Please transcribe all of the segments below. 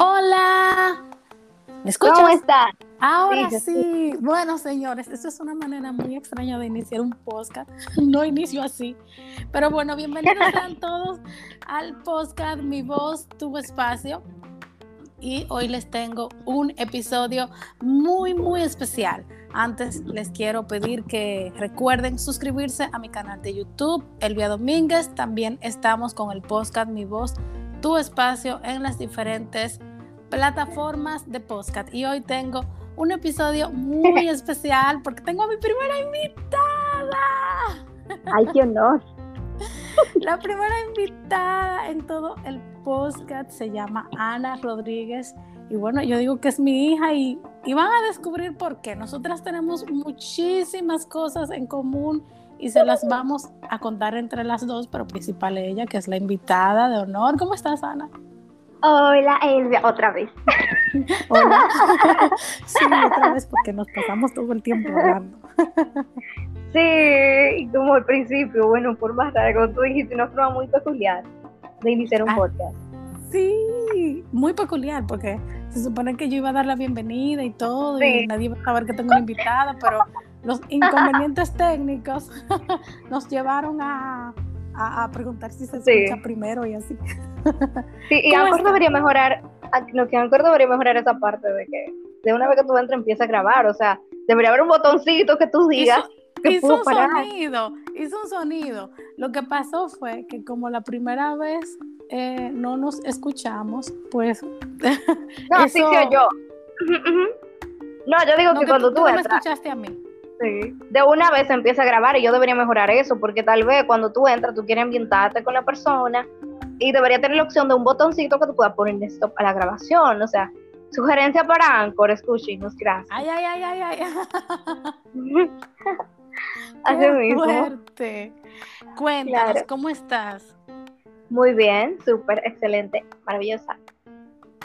Hola. ¿Me escuchas? ¿Cómo estás? Ahora Sí, sí. Bueno, señores, esto es una manera muy extraña de iniciar un podcast. No inicio así. Pero bueno, bienvenidos sean todos al podcast Mi Voz, Tu Espacio. Y hoy les tengo un episodio muy, muy especial. Antes les quiero pedir que recuerden suscribirse a mi canal de YouTube, Elvia Domínguez. También estamos con el podcast Mi Voz, Tu Espacio en las diferentes plataformas de podcast. Y hoy tengo un episodio muy especial porque tengo a mi primera invitada. Ay, qué honor. La primera invitada en todo el podcast se llama Ana Rodríguez. Y bueno, yo digo que es mi hija y, y van a descubrir por qué. Nosotras tenemos muchísimas cosas en común y se las vamos a contar entre las dos, pero principal ella, que es la invitada de honor. ¿Cómo estás, Ana? Hola, Elvia, otra vez. Hola. Sí, otra vez porque nos pasamos todo el tiempo hablando. Sí, como al principio, bueno, por más rara, como tú dijiste, una forma muy peculiar de iniciar un Ah. podcast. Sí, muy peculiar porque se supone que yo iba a dar la bienvenida y todo Sí. y nadie iba a saber que tengo una invitada, pero los inconvenientes técnicos nos llevaron a, a- a preguntar si se Sí. escucha primero y así. Sí, y ¿Cómo Anchor debería mejorar, lo que Anchor debería mejorar esa parte de que de una vez que tú entras empieza a grabar, o sea, debería haber un botoncito que tú digas que hizo un parar. sonido, hizo un sonido. Lo que pasó fue que como la primera vez eh, no nos escuchamos, pues No, sí, eso- sí, yo. No, yo digo no, que que cuando tú, tú no me entras, escuchaste a mí. Sí. De una vez empieza a grabar y yo debería mejorar eso, porque tal vez cuando tú entras, tú quieres ambientarte con la persona y debería tener la opción de un botoncito que tú puedas poner stop a la grabación. O sea, sugerencia para Anchor, escúchenos, gracias. Ay, ay, ay, ay, ay. Así Qué mismo. fuerte. Cuéntanos, Claro. ¿cómo estás? Muy bien, súper, excelente, maravillosa.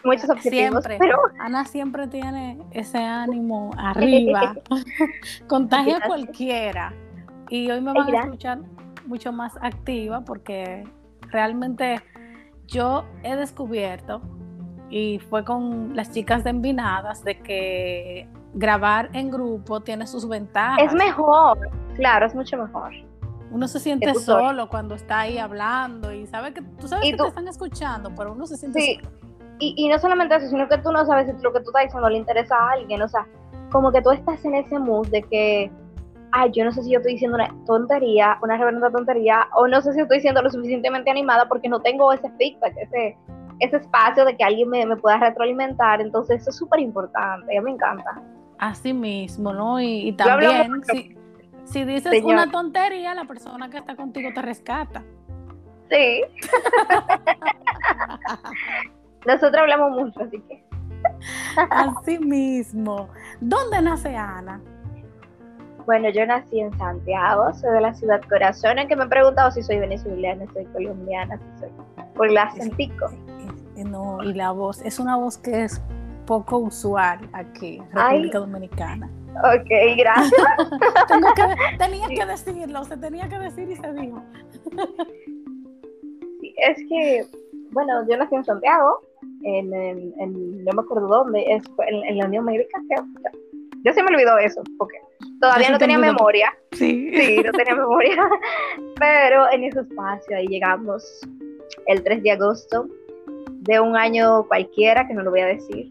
Muchos objetivos, Siempre. pero Ana siempre tiene ese ánimo arriba. Contagia a cualquiera. Y hoy me van a escuchar mucho más activa porque realmente yo he descubierto, y fue con las chicas de Envinadas, de que grabar en grupo tiene sus ventajas. es mejor, claro, es mucho mejor. Uno se siente solo cuando está ahí hablando y sabe que tú sabes Y que tú- te están escuchando, pero uno se siente Sí, solo. Y, y no solamente eso, sino que tú no sabes si lo que tú estás diciendo le interesa a alguien, o sea, como que tú estás en ese mood de que, ay, yo no sé si yo estoy diciendo una tontería, una reverenda tontería, o no sé si estoy siendo lo suficientemente animada porque no tengo ese feedback, ese, ese espacio de que alguien me, me pueda retroalimentar, entonces eso es súper importante, me encanta. Así mismo, ¿no? Y, y también, si, si dices Señor. una tontería, la persona que está contigo te rescata. Sí. Nosotros hablamos mucho, así que. Así mismo. ¿Dónde nace Ana? Bueno, yo nací en Santiago, soy de la ciudad Corazón, en que me he preguntado si soy venezolana, si soy colombiana, si soy por el acentico. Eh, No, y la voz, es una voz que es poco usual aquí, Ay. República Dominicana. Ok, gracias. Tengo que- tenía que decirlo, se tenía que decir y se dijo. Sí, es que, bueno, yo nací en Santiago, en, en- en- no me acuerdo dónde, es en, en la Unión Médica. Ya se me olvidó eso, porque todavía no te tenía olvidó. memoria. Sí. Sí, no tenía memoria. Pero en ese espacio ahí llegamos el 3 de agosto de un año cualquiera, que no lo voy a decir.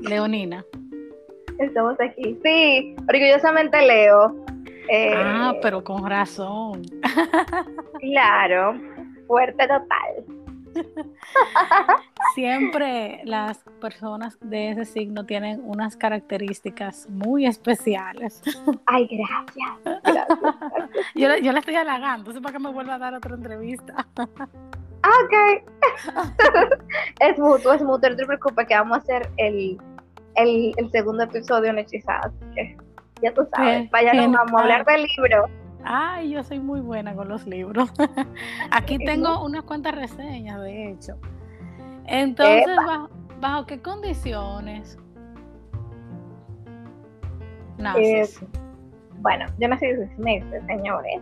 Leonina. Estamos aquí. Sí, orgullosamente leo. Eh, Ah, pero con razón. Claro, fuerte total. Siempre las personas de ese signo tienen unas características muy especiales. Ay, gracias. gracias. Yo, yo le estoy halagando, sé para que me vuelva a dar otra entrevista. Ah, ok. es mutuo, es mutuo. No te preocupes que vamos a hacer el, el, el segundo episodio en Hechizadas. Ya tú sabes. Qué Vaya, nos genial. vamos a hablar del libro. Ay, yo soy muy buena con los libros. Aquí Sí. tengo unas cuantas reseñas, de hecho. Entonces. ¿bajo, bajo qué condiciones naces? Eh, Bueno, yo nací de seis meses, señores.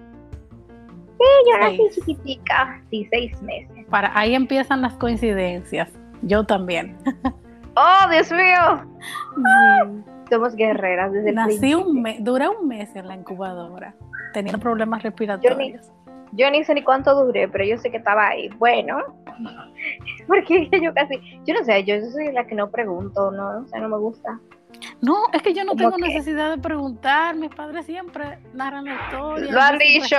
Sí, yo nací Seis. chiquitica. Sí, seis meses. Para ahí empiezan las coincidencias. Yo también. ¡Oh, Dios mío! Somos guerreras desde el Nací un mes, duré un mes en la incubadora, teniendo problemas respiratorios. Yo ni, sé ni cuánto duré, pero yo sé que estaba ahí. Bueno, porque yo casi, yo no sé, yo soy la que no pregunto, no, o sea, no me gusta. No, es que yo no tengo necesidad de preguntar, mis padres siempre narran la historia. Lo han dicho.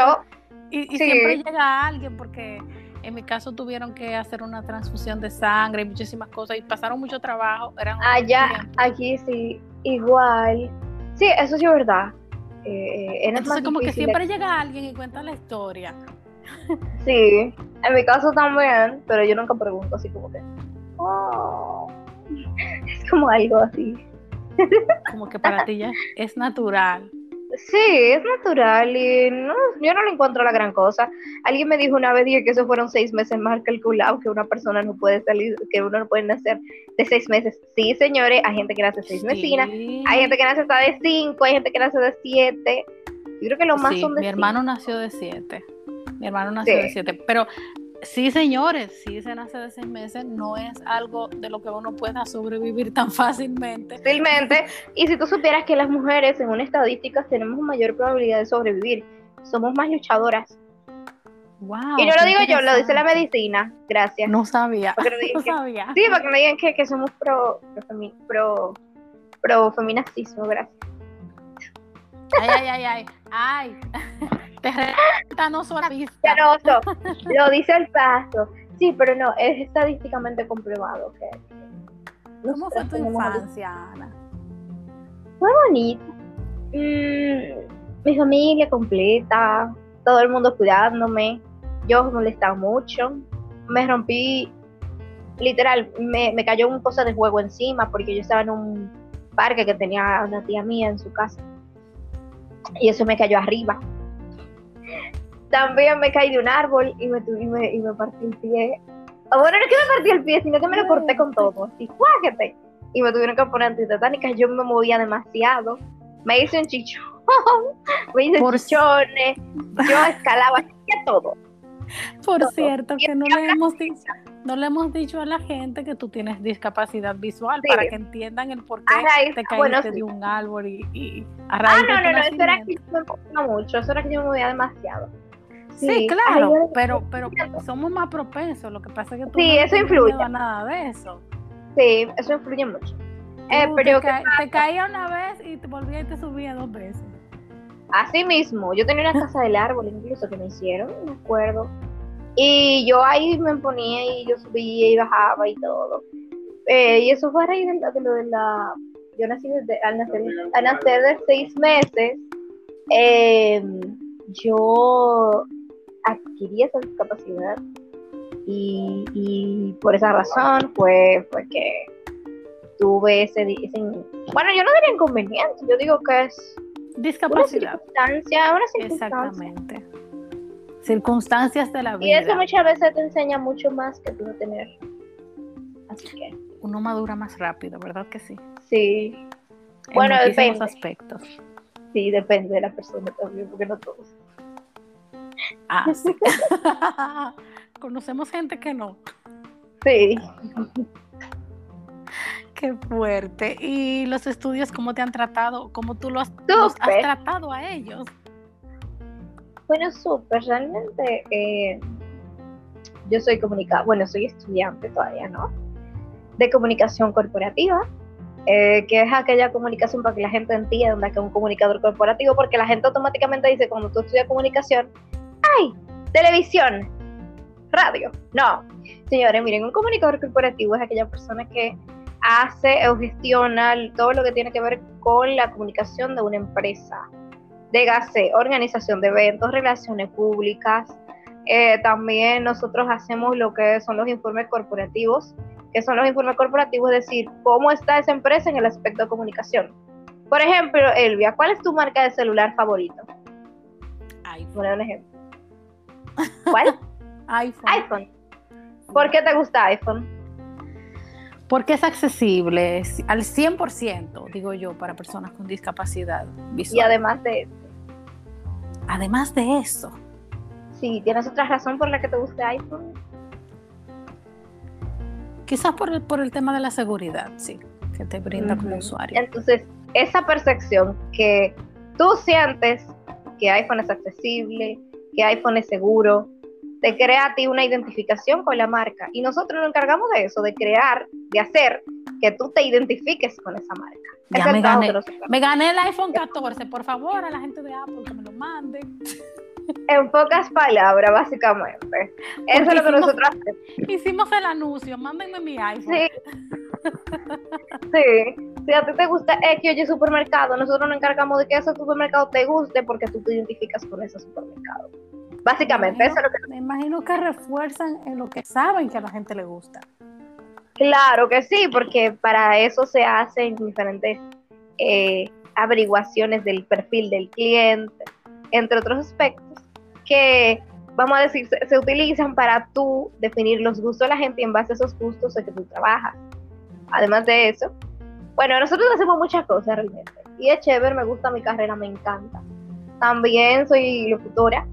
Y, siempre llega alguien porque en mi caso tuvieron que hacer una transfusión de sangre y muchísimas cosas y pasaron mucho trabajo. Eran Allá, aquí sí, igual. Sí, eso sí es verdad. Eh, Entonces como que siempre llega alguien y cuenta la historia. Sí, en mi caso también, pero yo nunca pregunto así como que... Oh". Es como algo así. Como que para ti ya es natural. Sí, es natural y no, yo no le encuentro la gran cosa. Alguien me dijo una vez que esos fueron seis meses más calculados, que una persona no puede salir, que uno no puede nacer de seis meses. Sí, señores, hay gente que nace seis meses, hay gente que nace hasta de cinco, hay gente que nace de siete. Yo creo que lo más son de Mi hermano nació de siete. Mi hermano nació de siete. Pero Sí, señores, si se nace de seis meses, no es algo de lo que uno pueda sobrevivir tan fácilmente. Fácilmente. Y si tú supieras que las mujeres, en una estadística, tenemos mayor probabilidad de sobrevivir, somos más luchadoras. Wow, y no lo digo yo, lo dice la medicina. Gracias. No sabía. no sabía. Sí, porque me digan que, que somos pro, pro, pro, pro feminacismo, gracias. Ay, ay, ay, ay. Ay. Lo dice el paso. Sí, pero no, es estadísticamente comprobado que. ¿Cómo fue tu infancia, Ana? Fue bonita. Mm, mi familia completa, todo el mundo cuidándome. Yo molestaba mucho. Me rompí, literal, me, me cayó un cosa de juego encima porque yo estaba en un parque que tenía una tía mía en su casa. Y eso me cayó arriba también me caí de un árbol y me, y me, y me partí el pie. Ah, bueno, no es que me partí el pie, sino que me lo corté con todo, así, ¡cuáquete! Y me tuvieron que poner antitetánicas, yo me movía demasiado, me hice un chichón, me hice chichones, yo escalaba, hacía todo. Por cierto, que no le, hemos dicho, no le hemos dicho a la gente que tú tienes discapacidad visual para que entiendan el por qué te caíste de un árbol y, y a raíz Ah, no, no, no, eso era que me movía mucho, eso era que yo me movía demasiado. Sí, claro, pero, pero somos más propensos. Lo que pasa es que tú sí, no eso influye. nada de eso. Sí, eso influye mucho. Eh, pero te, caía una vez y te volvía y te subía dos veces. Así mismo, yo tenía una casa del árbol incluso que me hicieron, me acuerdo. Y yo ahí me ponía y yo subía y bajaba y todo. Eh, y eso fue a raíz de, lo de la... Yo nací desde, al, nacer, al nacer de seis meses. Eh, yo adquirí esa discapacidad y, por esa razón fue, fue que tuve ese, Bueno, yo no diría inconveniente, yo digo que es... Discapacidad. Una circunstancia, una circunstancia. Exactamente. Circunstancias de la vida. Y eso muchas veces te enseña mucho más que tú no tener. Así que... Uno madura más rápido, ¿verdad que sí? Sí. En bueno, depende. aspectos. Sí, depende de la persona también, porque no todos. Ah, sí. Conocemos gente que no. Sí. Qué fuerte. ¿Y los estudios cómo te han tratado? ¿Cómo tú los, has tratado a ellos? Bueno, súper. Realmente eh, yo soy comunicada, bueno, soy estudiante todavía, ¿no? De comunicación corporativa. Eh, que es aquella comunicación para que la gente entienda que es un comunicador corporativo, porque la gente automáticamente dice, cuando tú estudias comunicación, ¡ay! Televisión, radio. No, señores, miren, un comunicador corporativo es aquella persona que hace o gestiona todo lo que tiene que ver con la comunicación de una empresa. Dígase, organización de eventos, relaciones públicas. Eh, también nosotros hacemos lo que son los informes corporativos, que son los informes corporativos, es decir, cómo está esa empresa en el aspecto de comunicación. Por ejemplo, Elvia, ¿cuál es tu marca de celular favorito? iPhone. un ejemplo. ¿Cuál? iPhone. iPhone. ¿Por qué te gusta iPhone? Porque es accesible al 100%, digo yo, para personas con discapacidad visual. Y además de eso. Además de eso. Sí, ¿tienes otra razón por la que te gusta iPhone? Quizás por el, por el tema de la seguridad, sí, que te brinda como usuario. Entonces, esa percepción que tú sientes que iPhone es accesible, que iPhone es seguro, te crea a ti una identificación con la marca. Y nosotros nos encargamos de eso, de crear, de hacer que tú te identifiques con esa marca. Ya me gané, me gané el iPhone 14, por favor, a la gente de Apple que me lo mande. En pocas palabras, básicamente. Eso es lo que nosotros hacemos. Hicimos el anuncio, mándenme mi iPhone. Sí. Sí. Si a ti te gusta X o supermercado, nosotros nos encargamos de que ese supermercado te guste porque tú te identificas con ese supermercado. Básicamente, eso es lo que... Me imagino que refuerzan en lo que saben que a la gente le gusta. Claro que sí, porque para eso se hacen diferentes eh, averiguaciones del perfil del cliente, entre otros aspectos, que vamos a decir, se, utilizan para tú definir los gustos de la gente y en base a esos gustos es que tú trabajas. Además de eso, bueno, nosotros hacemos muchas cosas realmente. Y es chévere, me gusta mi carrera, me encanta. También soy locutora,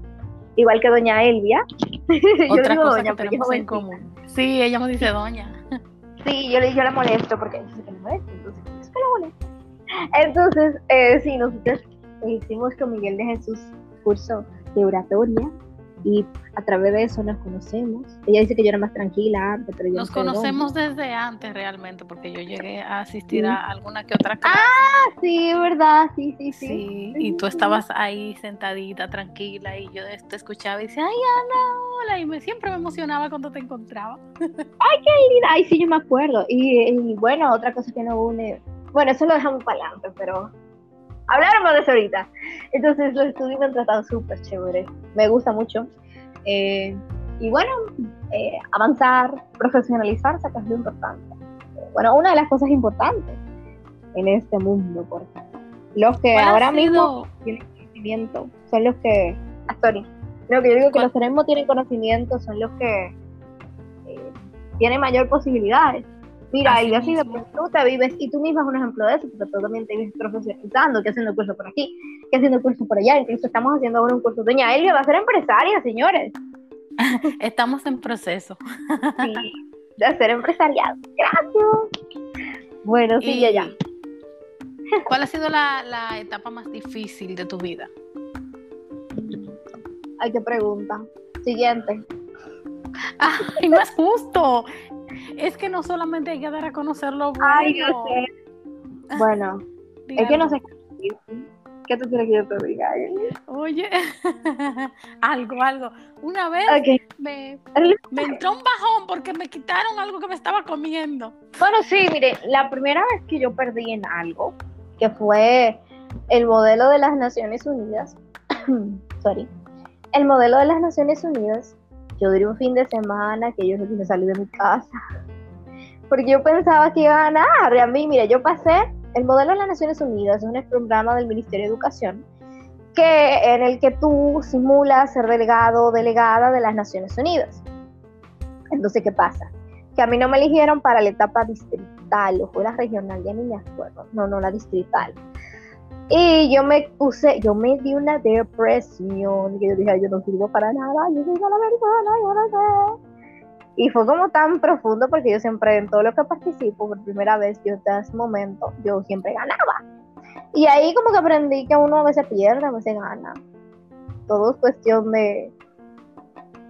igual que doña Elvia. Otra cosa que tenemos en común. Sí, ella me dice doña. Sí, yo, yo la molesto porque dice que la molesto, entonces es que la molesto. Entonces, eh, sí, nosotros hicimos con Miguel de Jesús curso de oratoria y a través de eso nos conocemos. Ella dice que yo era más tranquila antes, pero yo Nos conocemos desde antes realmente, porque yo llegué a asistir a alguna que otra clase. Ah, sí, verdad, sí, sí, sí. Sí, y tú estabas ahí sentadita, tranquila, y yo te escuchaba y decía, ay, Ana, hola, y me, siempre me emocionaba cuando te encontraba. Ay, qué linda, ay, sí, yo me acuerdo. Y, bueno, otra cosa que nos une, bueno, eso lo dejamos para adelante, pero hablaremos de eso ahorita. Entonces los estudios me han tratado súper chévere, me gusta mucho. Eh, y bueno, eh, avanzar, profesionalizarse, que es lo importante. Bueno, una de las cosas importantes en este mundo, porque los que ahora mismo tienen conocimiento son los que, ah, sorry, lo que yo digo que los que tienen conocimiento son los que eh, tienen mayor posibilidades. Mira, y así de tú te vives, y tú misma es un ejemplo de eso, porque tú también te vives profesionalizando, que haciendo curso por aquí, que haciendo curso por allá, incluso estamos haciendo ahora un curso. Doña Elvia va a ser empresaria, señores. Estamos en proceso. Sí, de ser empresariado. Gracias. Bueno, sí, ya, ya. ¿Cuál ha sido la, la etapa más difícil de tu vida? Ay, qué pregunta. Siguiente. Ay, no es justo. Es que no solamente hay que dar a conocer lo bueno. Ay, yo sé. Bueno, es que no sé. ¿Qué tú quieres que yo te diga? Oye, algo, algo. Una vez me, me, entró un bajón porque me quitaron algo que me estaba comiendo. Bueno, sí, mire, la primera vez que yo perdí en algo, que fue el modelo de las Naciones Unidas, sorry, el modelo de las Naciones Unidas, yo duré un fin de semana que yo me salí de mi casa. Porque yo pensaba que iba a ganar. A mí, mira, yo pasé el modelo de las Naciones Unidas, es un programa del Ministerio de Educación que, en el que tú simulas ser delegado o delegada de las Naciones Unidas. Entonces, ¿qué pasa? Que a mí no me eligieron para la etapa distrital o fue la regional, ya ni me acuerdo. No, no, la distrital. Y yo me puse, yo me di una depresión, que yo dije, yo no sirvo para nada, yo soy la persona, yo no sé. Y fue como tan profundo porque yo siempre en todo lo que participo, por primera vez, yo hasta ese momento, yo siempre ganaba. Y ahí como que aprendí que uno a veces pierde, a veces gana. Todo es cuestión de...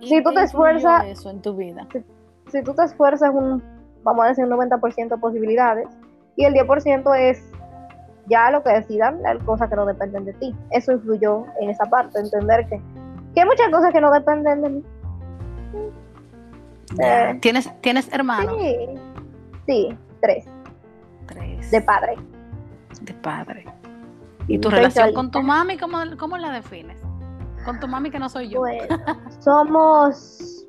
Si tú te esfuerzas... Eso en tu vida. Si, si tú te esfuerzas un, vamos a decir, un 90% de posibilidades, y el 10% es ya lo que decidan, las cosas que no dependen de ti. Eso influyó en esa parte, entender que, que hay muchas cosas que no dependen de mí. Eh, ¿Tienes, ¿Tienes hermanos? Sí, sí, tres. Tres. De padre. De padre. ¿Y tu relación con tu mami, cómo, cómo la defines? Con tu mami que no soy yo. Bueno, somos...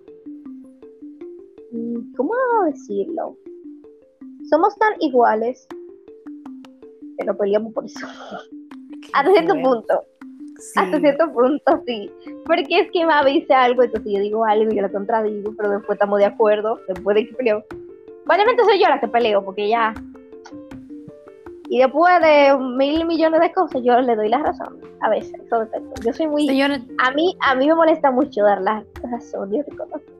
Mm, ¿Cómo decirlo? Somos tan iguales que no peleamos por eso. Hasta cierto punto. Hasta cierto punto, sí. Porque es que me dice algo, entonces yo digo algo y yo la contradigo, pero después estamos de acuerdo, después de que peleo. Obviamente soy yo la que peleo, porque ya. Y después de mil millones de cosas, yo le doy la razón. A veces, eso depende. Yo soy muy. A mí, a mí me molesta mucho dar la razón, yo reconozco.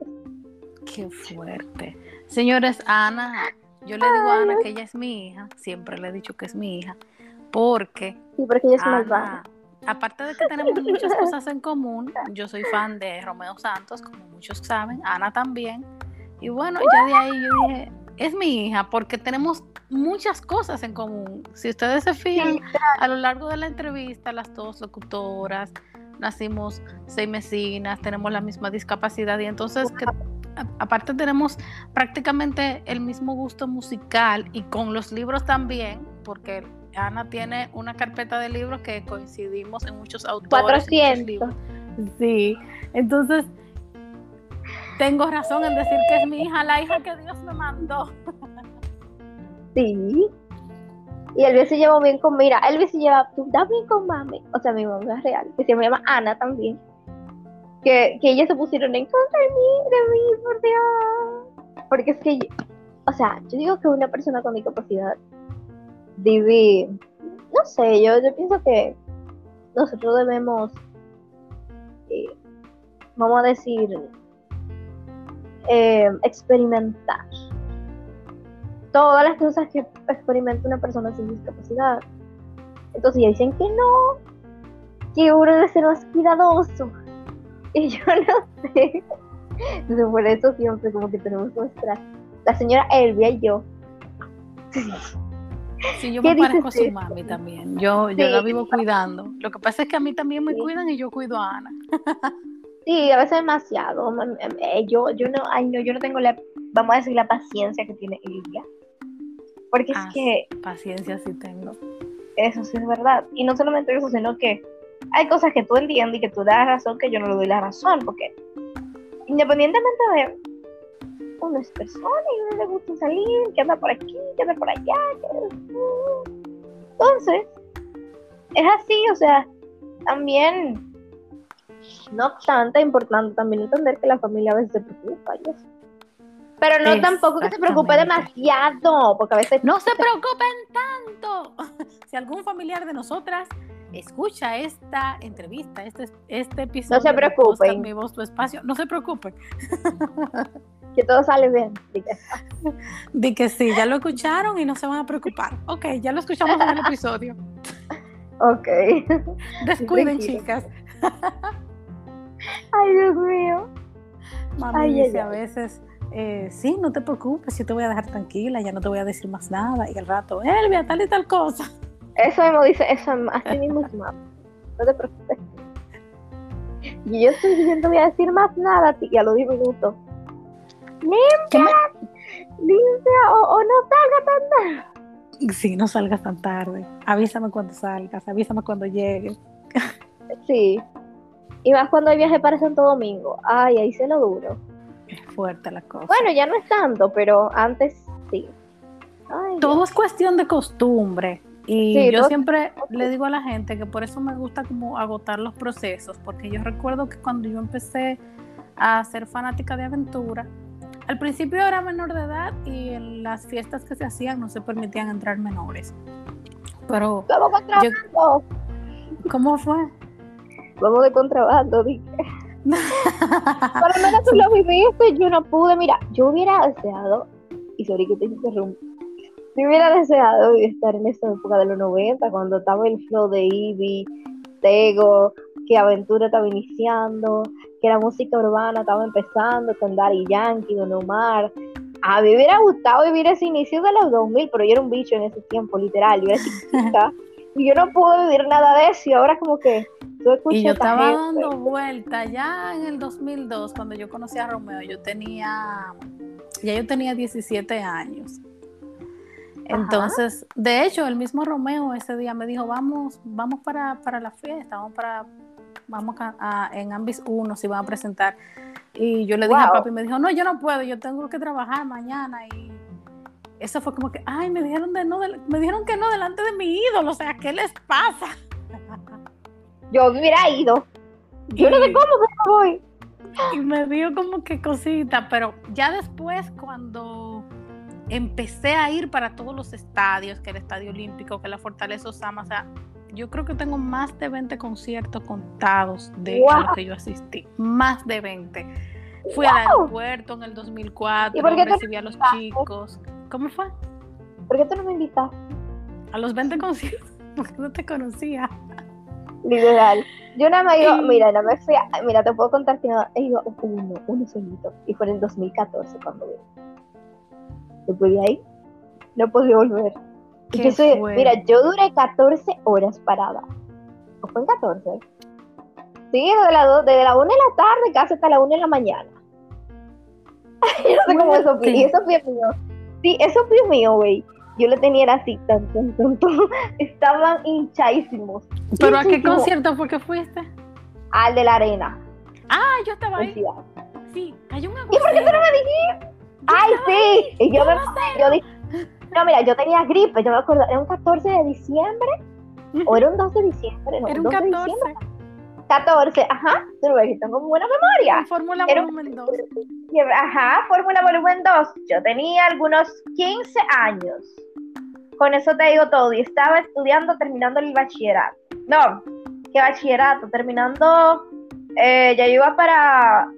Qué fuerte. Señores, Ana, yo le digo a Ana que ella es mi hija, siempre le he dicho que es mi hija, porque... Sí, porque ella es malvada. Aparte de que tenemos muchas cosas en común, yo soy fan de Romeo Santos, como muchos saben, Ana también. Y bueno, ya de ahí yo dije, es mi hija, porque tenemos muchas cosas en común. Si ustedes se fijan, a lo largo de la entrevista, las dos locutoras, nacimos seis mesinas, tenemos la misma discapacidad y entonces que, aparte tenemos prácticamente el mismo gusto musical y con los libros también, porque Ana tiene una carpeta de libros que coincidimos en muchos autores. 400. Sí, entonces tengo razón en decir que es mi hija, la hija que Dios me mandó. Sí. Y Elvis se llevó bien con, mira, Elvis se lleva bien con mami, o sea, mi mamá es real, que se llama Ana también. Que, que ellas se pusieron en contra de mí, de mí, por Dios. Porque es que, o sea, yo digo que una persona con discapacidad vive, no sé, yo, yo pienso que nosotros debemos, eh, vamos a decir, eh, experimentar todas las cosas que experimenta una persona sin discapacidad. Entonces ya dicen que no, que uno debe ser más cuidadoso. Y yo no sé. Entonces por eso siempre como que tenemos nuestra, la señora Elvia y yo. Sí, yo me parezco a su mami también. Yo, yo la vivo cuidando. Lo que pasa es que a mí también me cuidan y yo cuido a Ana. Sí, a veces demasiado. Eh, yo, yo no, ay no, yo no tengo la, vamos a decir, la paciencia que tiene Elvia. Porque es ah, que... Paciencia sí tengo. Eso sí es verdad. Y no solamente eso, sino que hay cosas que tú entiendes y que tú das razón que yo no le doy la razón, porque independientemente de uno es persona y uno le gusta salir, que anda por aquí, que anda por allá, entonces es así, o sea, también no obstante, importante también entender que la familia a veces se preocupa y eso. Pero no tampoco que se preocupe demasiado, porque a veces... No se preocupen tanto. Si algún familiar de nosotras escucha esta entrevista, este, este episodio... No se preocupen. Mi voz, tu espacio, no se preocupen. Que todo sale bien. Di que sí, ya lo escucharon y no se van a preocupar. Ok, ya lo escuchamos en el episodio. Ok. Descuiden, chicas. Ay, Dios mío. Mami dice a veces eh, sí, no te preocupes, yo te voy a dejar tranquila, ya no te voy a decir más nada. Y al rato, Elvia, tal y tal cosa. Eso mismo dice, eso así mismo es mamá. No te preocupes. Y yo estoy diciendo, voy a decir más nada y a los 10 minutos. Limpia, limpia, o, o, no salga tan tarde. Sí, no salgas tan tarde. Avísame cuando salgas, avísame cuando llegues. Sí. Y más cuando hay viaje para Santo Domingo. Ay, ahí se lo duro fuerte la cosa. Bueno, ya no es tanto, pero antes sí. Todo es cuestión de costumbre. Y yo siempre le digo a la gente que por eso me gusta como agotar los procesos, porque yo recuerdo que cuando yo empecé a ser fanática de aventura, al principio era menor de edad y en las fiestas que se hacían no se permitían entrar menores. Pero ¿Cómo fue? Vamos de contrabando, dije. Para menos tú lo viviste, yo no pude. Mira, yo hubiera deseado, y sorry que te interrumpo, yo hubiera deseado estar en esa época de los 90, cuando estaba el flow de Ivy, Tego, que Aventura estaba iniciando, que la música urbana estaba empezando con Daddy Yankee, Don Omar. A mí me hubiera gustado vivir ese inicio de los 2000, pero yo era un bicho en ese tiempo, literal. Yo era chiquita y yo no pude vivir nada de eso. Y ahora, como que y yo estaba dando vuelta ya en el 2002, cuando yo conocí a Romeo, yo tenía, ya yo tenía 17 años. Entonces, de hecho, el mismo Romeo ese día me dijo, vamos, vamos para, la fiesta, vamos para, vamos a, en Ambis 1, si van a presentar. Y yo le dije a papi, me dijo, no, yo no puedo, yo tengo que trabajar mañana. Y eso fue como que, ay, me dijeron, de no, me dijeron que no delante de mi ídolo, o sea, ¿qué les pasa? yo hubiera ido. Yo no sé cómo, pero voy. Y me dio como que cosita, pero ya después cuando empecé a ir para todos los estadios, que el Estadio Olímpico, que la Fortaleza Osama, o sea, yo creo que tengo más de 20 conciertos contados de los que yo asistí, más de 20. Fui al aeropuerto en el 2004, ¿Y por qué tú recibí a los chicos. ¿Cómo fue? ¿Por qué tú no me invitaste? A los 20 conciertos, porque no te conocía. Literal. Yo nada más digo, mira, no me fui a, mira, te puedo contar que no, he ido uno, uno solito. Y fue en el 2014 cuando vine. Después de ahí, no podía volver. Mira, yo duré 14 horas parada. ¿O fue en 14? Sí, desde la, do- desde la 1 de la tarde casi hasta la 1 de la mañana. yo no sé cómo eso fue. Y eso fue mío. Sí, eso fue mío, güey. Yo lo tenía era así, tan, tan, tan, tan. Estaban hinchadísimos. ¿Pero a qué concierto fue que fuiste? Al de la arena. Ah, yo estaba ahí. Sí, cayó un ¿Y por qué tú no me dijiste? Ay, sí. Y yo me yo dije, no, mira, yo tenía gripe, yo me acuerdo, era un 14 de diciembre, o era un 12 de diciembre, no, Era un 12 de 14. diciembre. 14, ajá, tengo buena memoria. Fórmula Era un- Volumen 2. Y, Ajá, Fórmula Volumen 2. Yo tenía algunos 15 años. Con eso te digo todo. Y estaba estudiando, terminando el bachillerato. No, ¿qué bachillerato? Terminando, eh, ya iba para...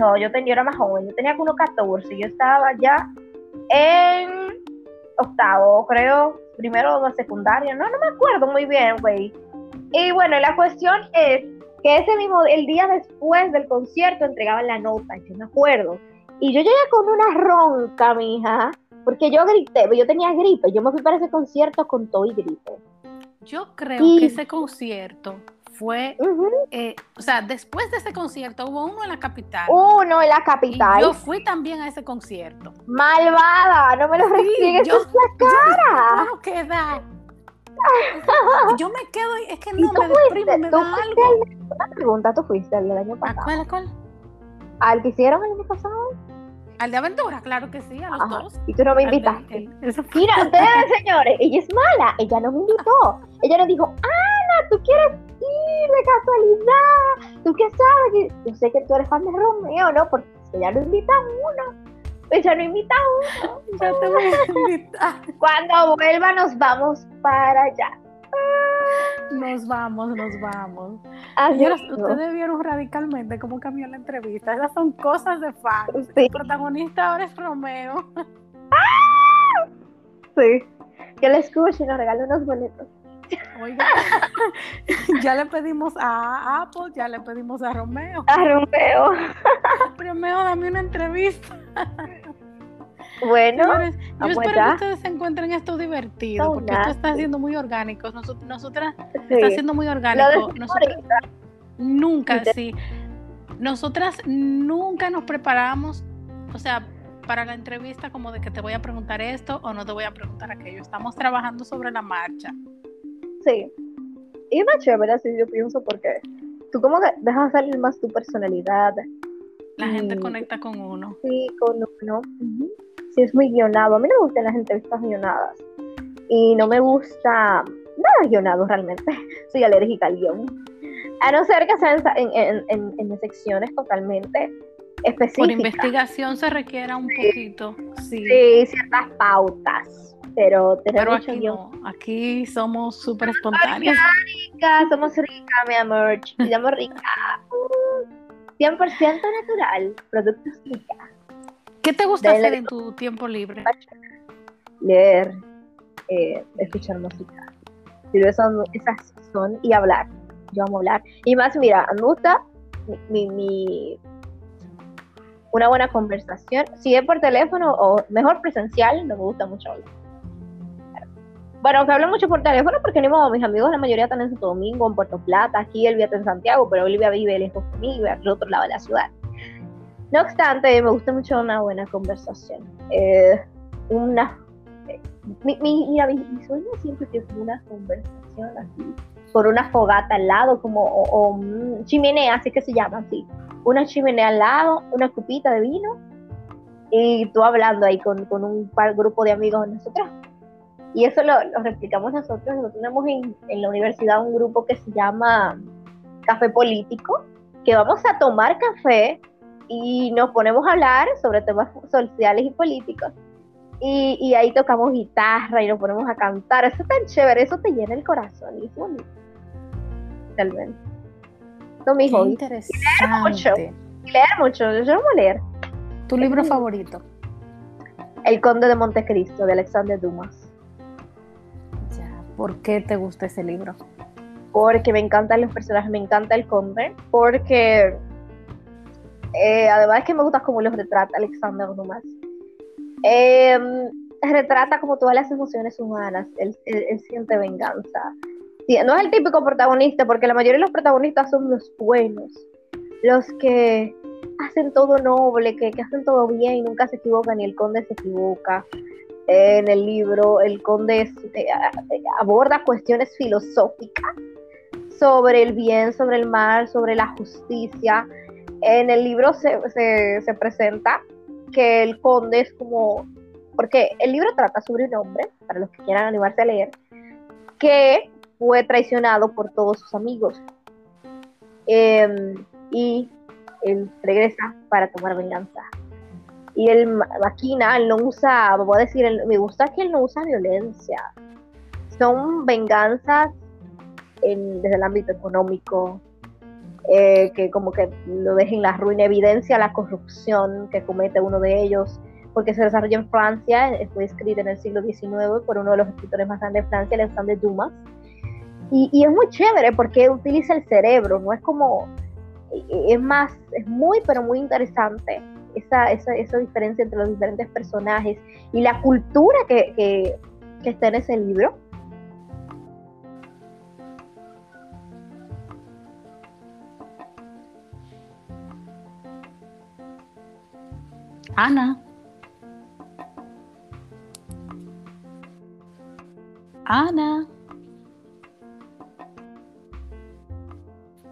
No, yo, tenía, yo era más joven. Yo tenía como 14. Yo estaba ya en octavo, creo. Primero de secundaria. No, no me acuerdo muy bien, güey. Y bueno, la cuestión es que ese mismo, el día después del concierto entregaban la nota, yo me acuerdo. Y yo llegué con una ronca, mija, porque yo grité, yo tenía gripe, yo me fui para ese concierto con todo y gripe. Yo creo Y- que ese concierto fue, eh, o sea, después de ese concierto hubo uno en la capital. Uno en la y capital. yo fui también a ese concierto. Malvada, no me lo Sí, restriegues yo- en la cara. puedo quedar. Yo me quedo, es que ¿Y no me deprimo, fuiste? me ¿Tú da algo. Una pregunta, ¿tú fuiste el del año ¿A pasado? cuál, a cuál? ¿Al que hicieron el año pasado? Al de aventura, claro que sí, a los Ajá. dos. Y tú no me de- invitaste. el- Mira, ustedes señores, ella es mala, ella no me invitó. Ella nos dijo, Ana, ¿tú quieres ir de casualidad? ¿Tú qué sabes? que-?" Yo sé que tú eres fan de Romeo, ¿no? Porque ella no invita a uno. Ella no invita a uno. Ya te voy a invitar. Cuando vuelva nos vamos para allá. Nos vamos, nos vamos. Señoras, ustedes vieron radicalmente cómo cambió la entrevista. Esas son cosas de fans. Sí, El protagonista ahora es Romeo. sí. Que le escuche y nos regale unos boletos. Oiga, ya le pedimos a Apple, ya le pedimos a Romeo. A Romeo. Romeo, dame una entrevista. Bueno, Señores, yo pues espero que ustedes encuentren esto divertido, So porque esto está siendo muy orgánico. Nosotras sí. está siendo muy orgánico. Nosotras nunca, sí. Nosotras nunca nos preparamos, o sea, para la entrevista como de que te voy a preguntar esto o no te voy a preguntar aquello. Estamos trabajando sobre la marcha. Sí. Y es más chévere así, yo pienso, porque tú como que dejas salir más tu personalidad. La gente conecta con uno. Sí, con uno. Sí, es muy guionado. A mí no me gustan las entrevistas guionadas. Y no me gusta nada guionado realmente. Soy alérgica al guion. A no ser que sean en, en, en, en secciones totalmente específicas. Por investigación se requiera un poquito, sí. Sí, ciertas pautas. Pero tener Pero aquí no, aquí somos súper espontáneos. Rica, somos ricas, mi amor. Somos rica. Uh, 100% natural. Productos ricas. ¿Qué te gusta Dele. hacer en tu tiempo libre? leer, eh, escuchar música. Son, esas son, y hablar. Yo amo hablar. Y más, mira, me gusta mi, mi- mi- una buena conversación. Si es por teléfono o mejor presencial, no me gusta mucho hablar. Bueno, aunque hablo mucho por teléfono porque ni modo, mis amigos la mayoría están en Santo Domingo, en Puerto Plata, aquí Elvia está en Santiago, pero Olivia vive lejos de mí, vive al otro lado de la ciudad. No obstante, me gusta mucho una buena conversación. Eh, una eh, mi, mi, mira, mi, mi sueño siempre es una conversación así, por una fogata al lado, como, o, o chimenea, así que se llama así. Una chimenea al lado, una cupita de vino, y tú hablando ahí con, con un par, grupo de amigos de nosotros. Y eso lo, lo replicamos nosotros. Nosotros tenemos en, en la universidad un grupo que se llama Café Político, que vamos a tomar café y nos ponemos a hablar sobre temas sociales y políticos. Y, y ahí tocamos guitarra y nos ponemos a cantar. Eso es tan chévere, eso te llena el corazón y es bonito. Realmente. Son mis Qué hobbies. interesante. Leer mucho, yo no voy a leer. ¿Tu libro favorito? El Conde de Montecristo, de Alexander Dumas. ¿Por qué te gusta ese libro? Porque me encantan los personajes, me encanta el conde, porque eh, además que me gusta cómo los retrata Alexander Dumas. Em, retrata como todas las emociones humanas, él, siente venganza. no es el típico protagonista, porque la mayoría de los protagonistas son los buenos, los que hacen todo noble, que, hacen todo bien y nunca se equivocan, y el conde se equivoca. En el libro, el conde eh, aborda cuestiones filosóficas sobre el bien, sobre el mal, sobre la justicia. En el libro se, se presenta que el conde es como, porque el libro trata sobre un hombre, para los que quieran animarse a leer, que fue traicionado por todos sus amigos. Em, y él regresa para tomar venganza. Y él maquina, él no usa, voy a decir, me gusta que él no usa violencia. Son venganzas desde el ámbito económico, eh, que como que lo dejen la ruina, evidencia la corrupción que comete uno de ellos, porque se desarrolla en Francia, fue escrito en el siglo XIX por uno de los escritores más grandes de Francia, Alexandre Dumas. Y, y es muy chévere porque utiliza el cerebro, no es como, es más, es muy, pero muy interesante esa, esa, esa diferencia entre los diferentes personajes y la cultura que, que, está en ese libro Ana. Ana.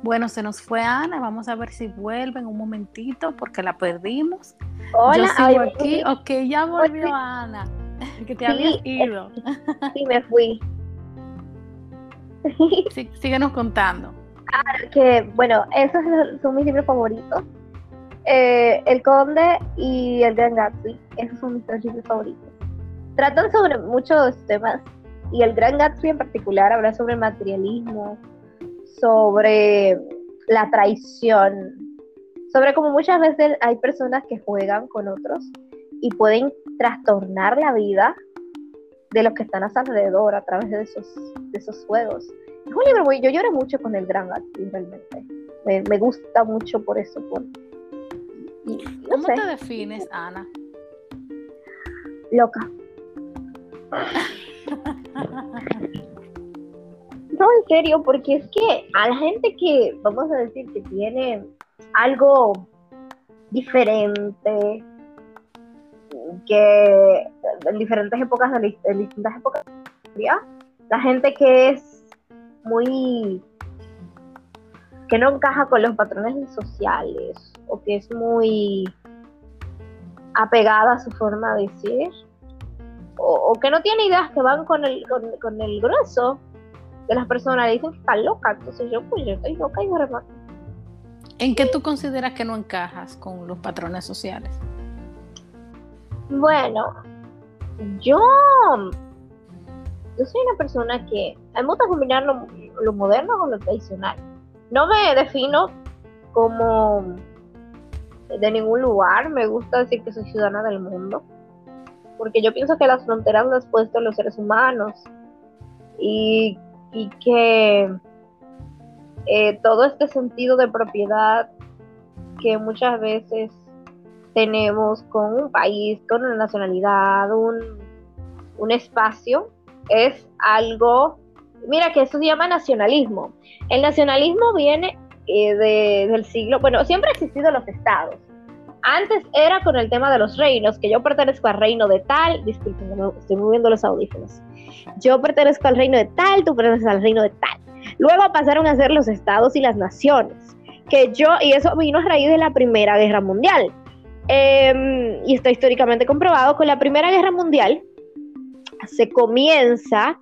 Bueno, se nos fue Ana. Vamos a ver si vuelve en un momentito porque la perdimos. Hola, Yo sigo aquí. Ok, ya volvió Ana. Que te habías ido. Sí, me fui. Sí, síguenos contando. Claro, que bueno, esos son mis libros favoritos. Eh, el Conde y El Gran Gatsby. Esos son mis tres libros favoritos. Tratan sobre muchos temas y El Gran Gatsby en particular habla sobre el materialismo, sobre la traición, sobre cómo muchas veces hay personas que juegan con otros y pueden trastornar la vida de los que están a su alrededor a través de esos, de esos juegos. Es un libro muy, yo lloré mucho con el Gran Gatsby realmente. Me, me gusta mucho por eso, por, ¿Cómo te defines, Ana? Loca. no, en serio, porque es que a la gente que, vamos a decir, que tiene algo diferente, que en diferentes épocas, en distintas épocas la gente que es muy que no encaja con los patrones sociales o que es muy apegada a su forma de ser o, que no tiene ideas que van con el, con, el grueso de las personas, le dicen que está loca, entonces yo pues yo estoy loca y remato. ¿En qué tú consideras que no encajas con los patrones sociales? Bueno, yo yo soy una persona que me gusta combinar lo, lo moderno con lo tradicional no me defino como de ningún lugar, me gusta decir que soy ciudadana del mundo, porque yo pienso que las fronteras las puesto los seres humanos y, que eh, todo este sentido de propiedad que muchas veces tenemos con un país, con una nacionalidad, un, un espacio, es algo mira que eso se llama nacionalismo. El nacionalismo viene eh, del siglo, bueno, siempre ha existido los estados. Antes era con el tema de los reinos, que yo pertenezco al reino de tal, disculpen, estoy moviendo los audífonos. Yo pertenezco al reino de tal, tú perteneces al reino de tal. Luego pasaron a ser los estados y las naciones, que yo, y eso vino a raíz de la Primera Guerra Mundial. Em, y está históricamente comprobado, con la Primera Guerra Mundial se comienza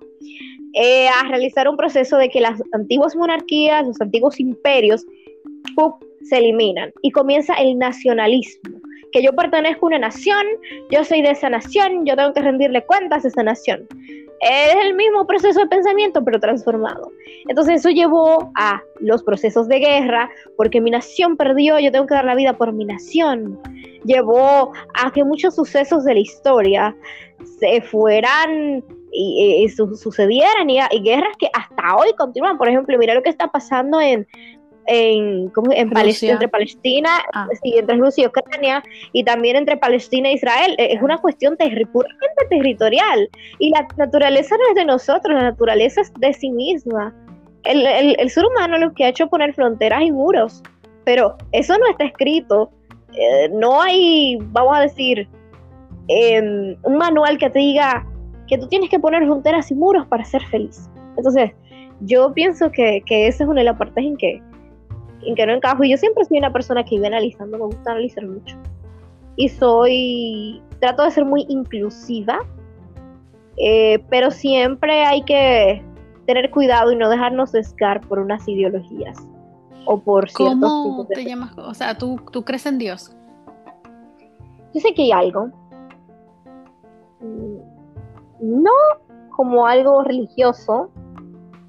eh, a realizar un proceso de que las antiguas monarquías, los antiguos imperios, se eliminan y comienza el nacionalismo, que yo pertenezco a una nación, yo soy de esa nación, yo tengo que rendirle cuentas a esa nación. es el mismo proceso de pensamiento, pero transformado. Entonces eso llevó a los procesos de guerra, porque mi nación perdió, yo tengo que dar la vida por mi nación. Llevó a que muchos sucesos de la historia se fueran y, sucedieran y, guerras que hasta hoy continúan. Por ejemplo, mira lo que está pasando en, en, entre Palestina, ah. entre Rusia y Ucrania, y también entre Palestina e Israel. Es una cuestión puramente territorial. Y la naturaleza no es de nosotros, la naturaleza es de sí misma. El, el, ser humano lo que ha hecho es poner fronteras y muros, pero eso no está escrito. Eh, no hay, vamos a decir, em, un manual que te diga que tú tienes que poner fronteras y muros para ser feliz. Entonces, yo pienso que, que esa es una de las partes en que en que no encajo. Y yo siempre soy una persona que vive analizando, me gusta analizar mucho. Y soy, trato de ser muy inclusiva, eh, pero siempre hay que tener cuidado y no dejarnos sesgar por unas ideologías o por ciertos ¿Cómo te llamas? O sea, ¿tú, ¿tú crees en Dios? Yo sé que hay algo. Mm, no como algo religioso,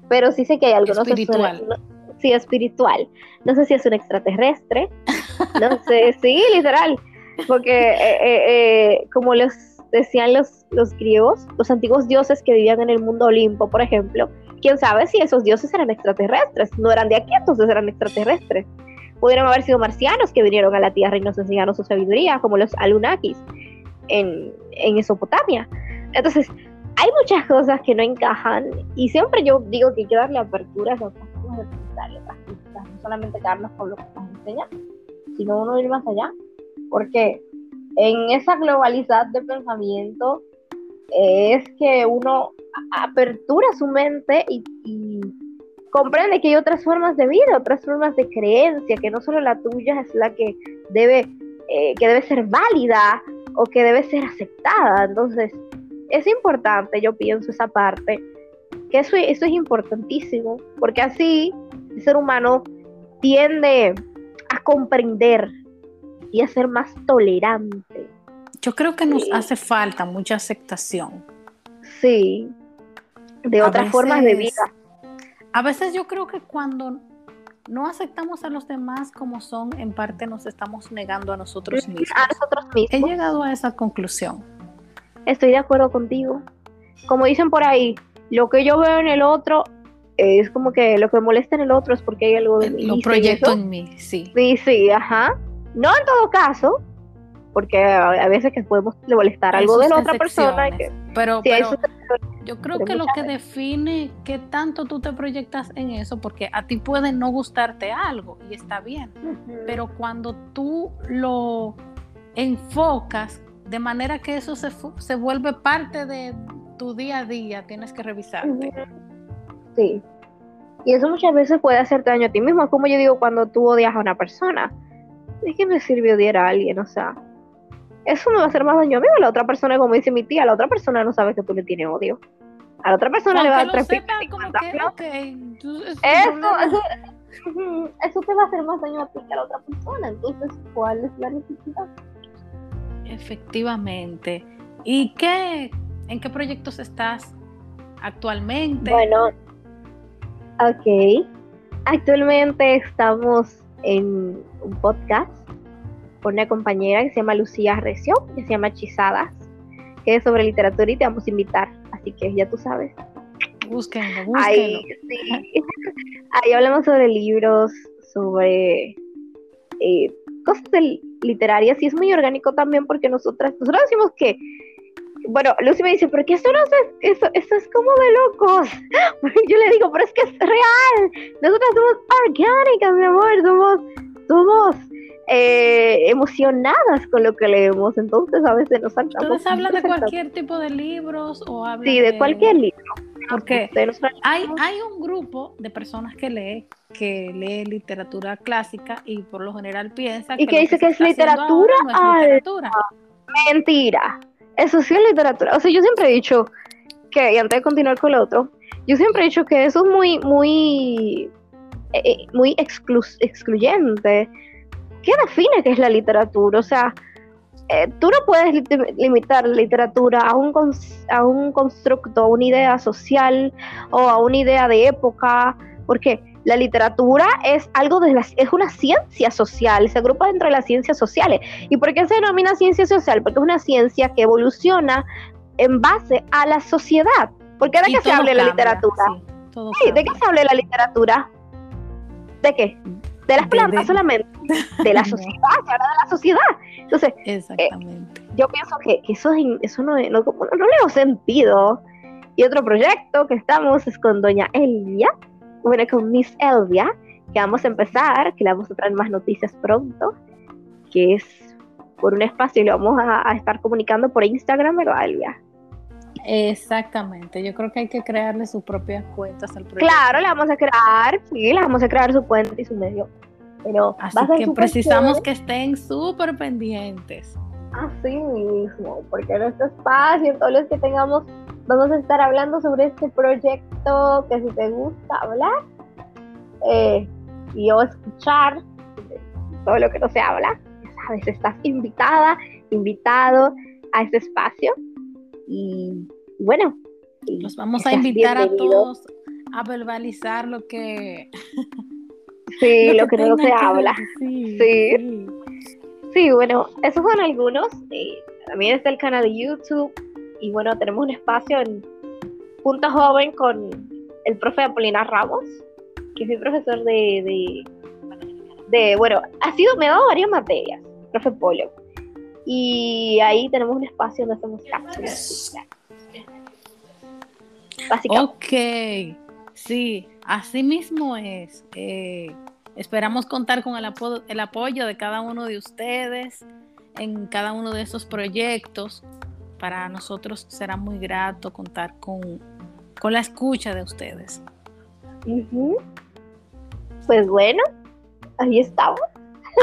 pero sí sé que hay algo. Espiritual espiritual. No sé si es un extraterrestre, no sé, sí, literal, porque eh, eh, eh, como les decían los, los griegos, los antiguos dioses que vivían en el mundo Olimpo, por ejemplo, quién sabe si esos dioses eran extraterrestres, no eran de aquí, entonces eran extraterrestres. Pudieron haber sido marcianos que vinieron a la Tierra y nos enseñaron su sabiduría, como los Anunnakis en, en Mesopotamia. Entonces, hay muchas cosas que no encajan y siempre yo digo que hay que darle apertura a esas cosas no solamente quedarnos con lo que nos enseña, sino uno ir más allá, porque en esa globalidad de pensamiento es que uno apertura su mente y, comprende que hay otras formas de vida, otras formas de creencia, que no solo la tuya es la que debe, eh, que debe ser válida o que debe ser aceptada. Entonces, es importante, yo pienso, esa parte, que eso, eso es importantísimo, porque así el ser humano tiende a comprender y a ser más tolerante. Yo creo que nos hace falta mucha aceptación. Sí, de otras formas de vida. A veces yo creo que cuando no aceptamos a los demás como son, en parte nos estamos negando a nosotros mismos. A nosotros mismos. He llegado a esa conclusión. Estoy de acuerdo contigo. Como dicen por ahí, lo que yo veo en el otro es como que lo que molesta en el otro es porque hay algo de mí. Lo proyecto en mí, sí. Sí, sí, ajá. No en todo caso, porque a veces que podemos molestar algo de la otra persona. pero, yo creo que lo que define qué tanto tú te proyectas en eso, porque a ti puede no gustarte algo y está bien, pero cuando tú lo enfocas de manera que eso se, se vuelve parte de tu día a día, tienes que revisarte. Sí. Y eso muchas veces puede hacerte daño a ti mismo. Como yo digo, cuando tú odias a una persona, ¿de qué me sirve odiar a alguien? O sea, eso me va a hacer más daño a mí o a la otra persona, como dice mi tía, la otra persona no sabe que tú le tienes odio. A la otra persona le va a dar tres eso, eso, te va a hacer más daño a ti que a la otra persona. Entonces, ¿cuál es la necesidad? Efectivamente. ¿Y qué, en qué proyectos estás actualmente? Bueno, Ok. Actualmente estamos en un podcast con una compañera que se llama Lucía Recio, que se llama Chizadas, que es sobre literatura y te vamos a invitar. Así que ya tú sabes. Búsquenlo, búsquenlo. Ahí, sí. Ahí hablamos sobre libros, sobre eh, cosas literarias y es muy orgánico también porque nosotras, nosotros decimos que bueno, Lucy me dice, pero qué eso no es, eso, eso es como de locos. Yo le digo, pero es que es real. Nosotros somos orgánicas, mi amor, somos, somos eh, emocionadas con lo que leemos, entonces a veces nos saltamos. ¿Ustedes hablan de cualquier tipo de libros o hablan Sí, de, cualquier libro. Porque hay, hay un grupo de personas que lee que lee literatura clásica y por lo general piensa y que, dice que, es literatura, no es literatura. Mentira. Eso sí es literatura. O sea, yo siempre he dicho que, y antes de continuar con lo otro, yo siempre he dicho que eso es muy, muy, eh, eh, muy excluyente. ¿Qué define qué es la literatura? O sea, eh, tú no puedes limitar la literatura a un, a un constructo, a una idea social o a una idea de época, porque la literatura es algo de es una ciencia social, se agrupa dentro de las ciencias sociales. ¿Y por qué se denomina ciencia social? Porque es una ciencia que evoluciona en base a la sociedad. ¿Por qué de qué se habla la literatura? Sí, ¿de qué se habla la literatura? ¿De qué? De las plantas solamente. De la sociedad, se habla de la sociedad. Entonces, eh, yo pienso que, eso, eso no, no, no, le da sentido. Y otro proyecto que estamos es con doña Elvia, bueno, con Miss Elvia, que vamos a empezar, que le vamos a traer más noticias pronto, que es por un espacio y lo vamos a, a estar comunicando por Instagram, ¿verdad, Elvia? Exactamente, yo creo que hay que crearle sus propias cuentas al proyecto. Claro, le vamos a crear, sí, le vamos a crear su cuenta y su medio. Pero Así que precisamos que estén súper pendientes. Así mismo, porque en este espacio, todos los que tengamos, vamos a estar hablando sobre este proyecto que si te gusta hablar eh, y o escuchar todo lo que no se habla, ya sabes, estás invitada, invitado a este espacio y bueno. Los vamos a invitar a todos a verbalizar lo que... Sí, lo que, no se habla. Sí, sí. bueno, esos son algunos. también está el canal de YouTube. Y bueno, tenemos un espacio en Punto Joven con el profe Apolinar Ramos, que es mi profesor de, de, bueno, ha sido, me ha dado varias materias, profe Polo. Y ahí tenemos un espacio donde hacemos cápsulas. Ok, sí, así mismo es. Eh, esperamos contar con el, el apoyo de cada uno de ustedes en cada uno de esos proyectos. Para nosotros será muy grato contar con, con la escucha de ustedes. Pues bueno, ahí estamos.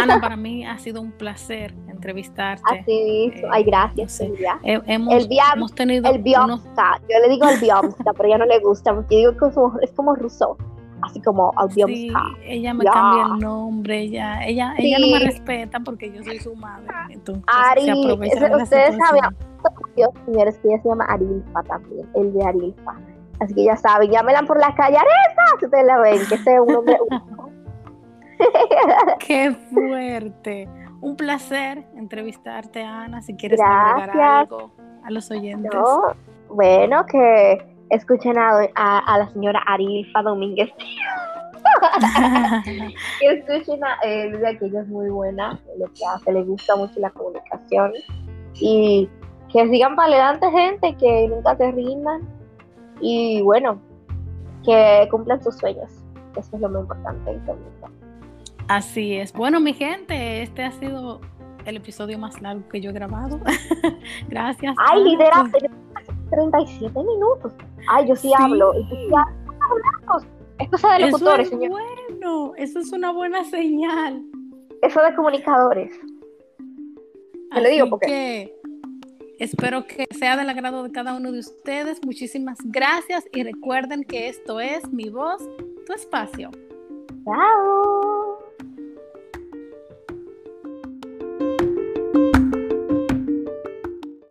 Ana, para mí ha sido un placer entrevistarte. Así mismo. Ay, gracias, hemos, el hemos tenido el biomsta. Yo le digo el biomsta, pero ella no le gusta, porque digo que es como, ruso. Así como al. Sí, ella me cambia el nombre, ella, ella, ella no me respeta porque yo soy su madre. Entonces, Ari, se aprovecha saben, señores, que ella se llama Arilfa también, el de Arilfa. Así que ya saben, llámenla por la calle, Areta, si ustedes la ven, que ese es un hombre. Qué fuerte. Un placer entrevistarte, Ana. Si quieres agregar algo a los oyentes. bueno, que escuchen a, a, la señora Arilfa Domínguez. que escuchen a ella, que ella es muy buena lo que hace, le gusta mucho la comunicación. Y que sigan para adelante, gente, que nunca se rindan. Y bueno, que cumplan sus sueños. Eso es lo más importante en Así es. Bueno, mi gente, este ha sido el episodio más largo que yo he grabado. Gracias. Ay, lideraste 37 minutos. Ay, yo sí, hablo. Es cosa de locutores, eso es Bueno, eso es una buena señal. Eso de comunicadores. Te le digo porque. Que espero que sea del agrado de cada uno de ustedes. Muchísimas gracias y recuerden que esto es mi voz, tu espacio. Chao.